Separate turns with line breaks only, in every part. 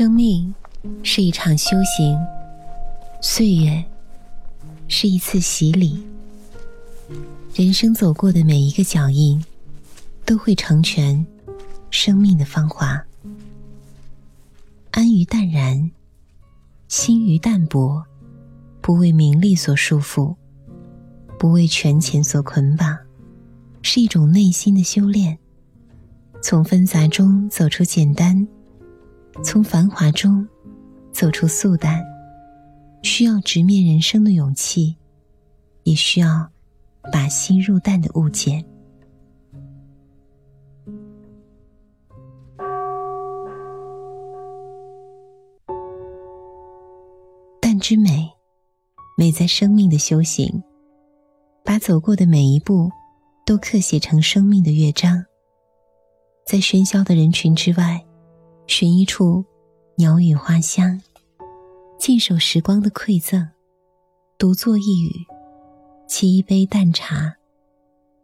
生命是一场修行，岁月是一次洗礼。人生走过的每一个脚印，都会成全生命的芳华。安于淡然，心于淡泊，不为名利所束缚，不为权钱所捆绑，是一种内心的修炼。从纷杂中走出简单。从繁华中走出素淡，需要直面人生的勇气，也需要把心入淡的悟见。淡之美，美在生命的修行，把走过的每一步都刻写成生命的乐章，在喧嚣的人群之外。寻一处鸟语花香，静守时光的馈赠，独坐一隅，沏一杯淡茶，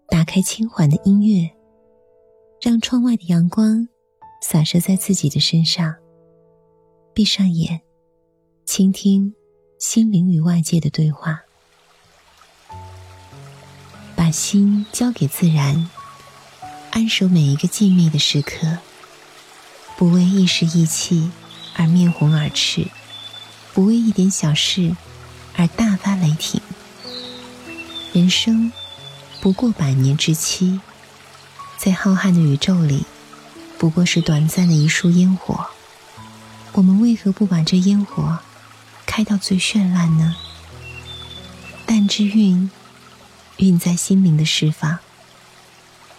打开轻缓的音乐，让窗外的阳光洒射在自己的身上。闭上眼，倾听心灵与外界的对话，把心交给自然，安守每一个静谧的时刻。不为一时意气而面红耳赤，不为一点小事而大发雷霆。人生不过百年之期，在浩瀚的宇宙里，不过是短暂的一束烟火。我们为何不把这烟火开到最绚烂呢？淡之韵，韵在心灵的释放，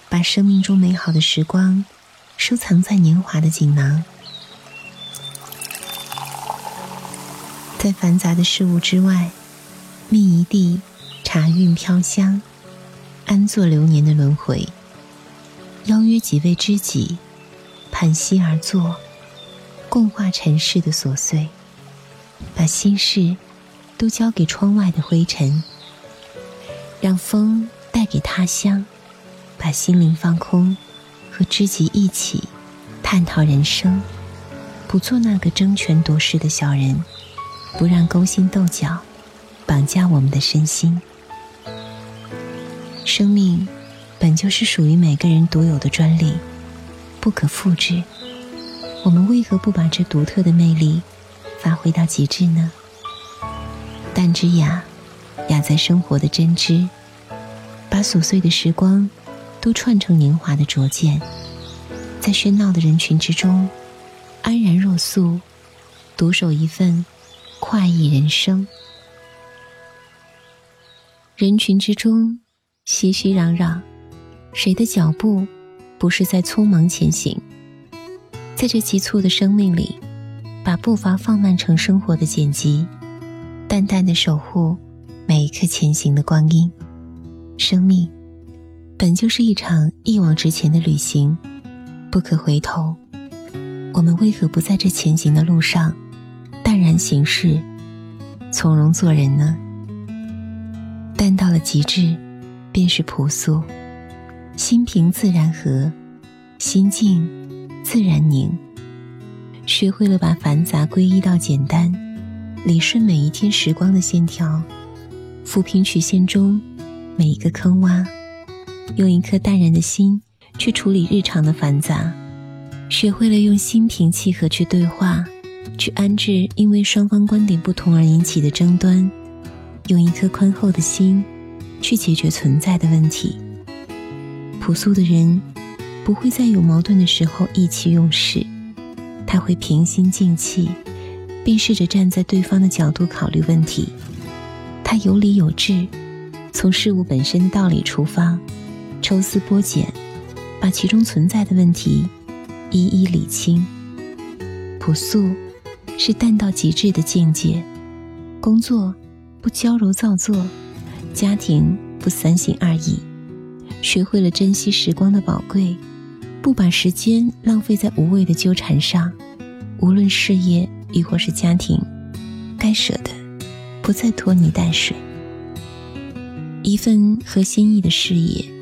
把生命中美好的时光。收藏在年华的锦囊，在繁杂的事物之外，觅一地茶韵飘香，安坐流年的轮回。邀约几位知己，盘膝而坐，共话尘世的琐碎，把心事都交给窗外的灰尘，让风带给他乡，把心灵放空。和知己一起探讨人生，不做那个争权夺势的小人，不让勾心斗角绑架我们的身心。生命本就是属于每个人独有的专利，不可复制。我们为何不把这独特的魅力发挥到极致呢？淡之雅，雅在生活的真知，把琐碎的时光。都串成年华的拙见，在喧闹的人群之中，安然若素，独守一份快意人生。人群之中，熙熙攘攘，谁的脚步不是在匆忙前行？在这急促的生命里，把步伐放慢成生活的剪辑，淡淡的守护每一刻前行的光阴，生命。本就是一场一往直前的旅行，不可回头。我们为何不在这前行的路上，淡然行事，从容做人呢？淡到了极致，便是朴素。心平自然和，心静自然宁。学会了把繁杂归一到简单，理顺每一天时光的线条，抚平曲线中每一个坑洼。用一颗淡然的心去处理日常的繁杂，学会了用心平气和去对话，去安置因为双方观点不同而引起的争端，用一颗宽厚的心去解决存在的问题。朴素的人不会在有矛盾的时候意气用事，他会平心静气，并试着站在对方的角度考虑问题。他有理有智，从事物本身道理出发。抽丝剥茧，把其中存在的问题一一理清。朴素是淡到极致的境界。工作不娇柔造作，家庭不三心二意。学会了珍惜时光的宝贵，不把时间浪费在无谓的纠缠上。无论事业亦或是家庭，该舍的不再拖泥带水。一份合心意的事业。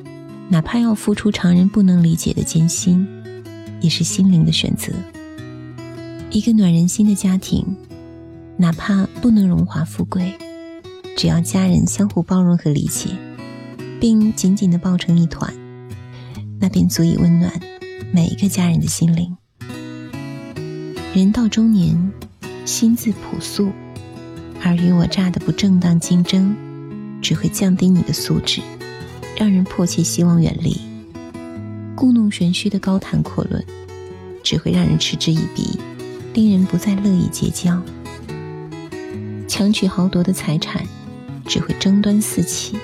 哪怕要付出常人不能理解的艰辛，也是心灵的选择。一个暖人心的家庭，哪怕不能荣华富贵，只要家人相互包容和理解，并紧紧的抱成一团，那便足以温暖每一个家人的心灵。人到中年，心自朴素，尔虞我诈的不正当竞争，只会降低你的素质，让人迫切希望远离。故弄玄虚的高谈阔论，只会让人嗤之以鼻，令人不再乐意结交。强取豪夺的财产，只会争端四起，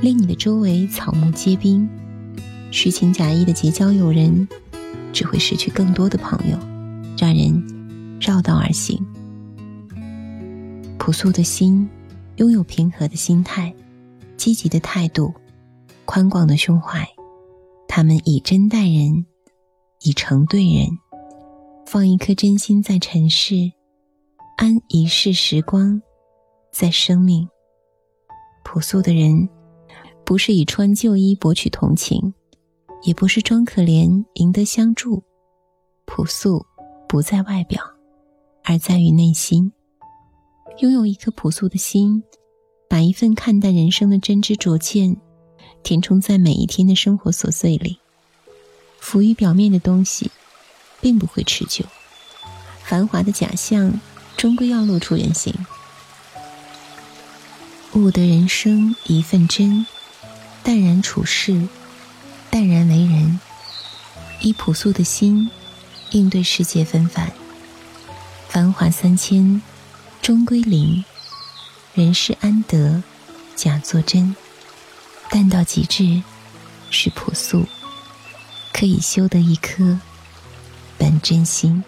令你的周围草木皆兵。虚情假意的结交友人，只会失去更多的朋友，让人绕道而行。朴素的心，拥有平和的心态，积极的态度，宽广的胸怀。他们以真待人，以诚对人，放一颗真心在尘世，安一世时光在生命。朴素的人，不是以穿旧衣博取同情，也不是装可怜赢得相助。朴素不在外表，而在于内心。拥有一颗朴素的心，把一份看淡人生的真知灼见。填充在每一天的生活琐碎里，浮于表面的东西，并不会持久。繁华的假象，终归要露出原形。悟得人生一份真，淡然处世，淡然为人，以朴素的心应对世界纷繁。繁华三千，终归零；人世安得假作真？淡到极致，是朴素，可以修得一颗本真心。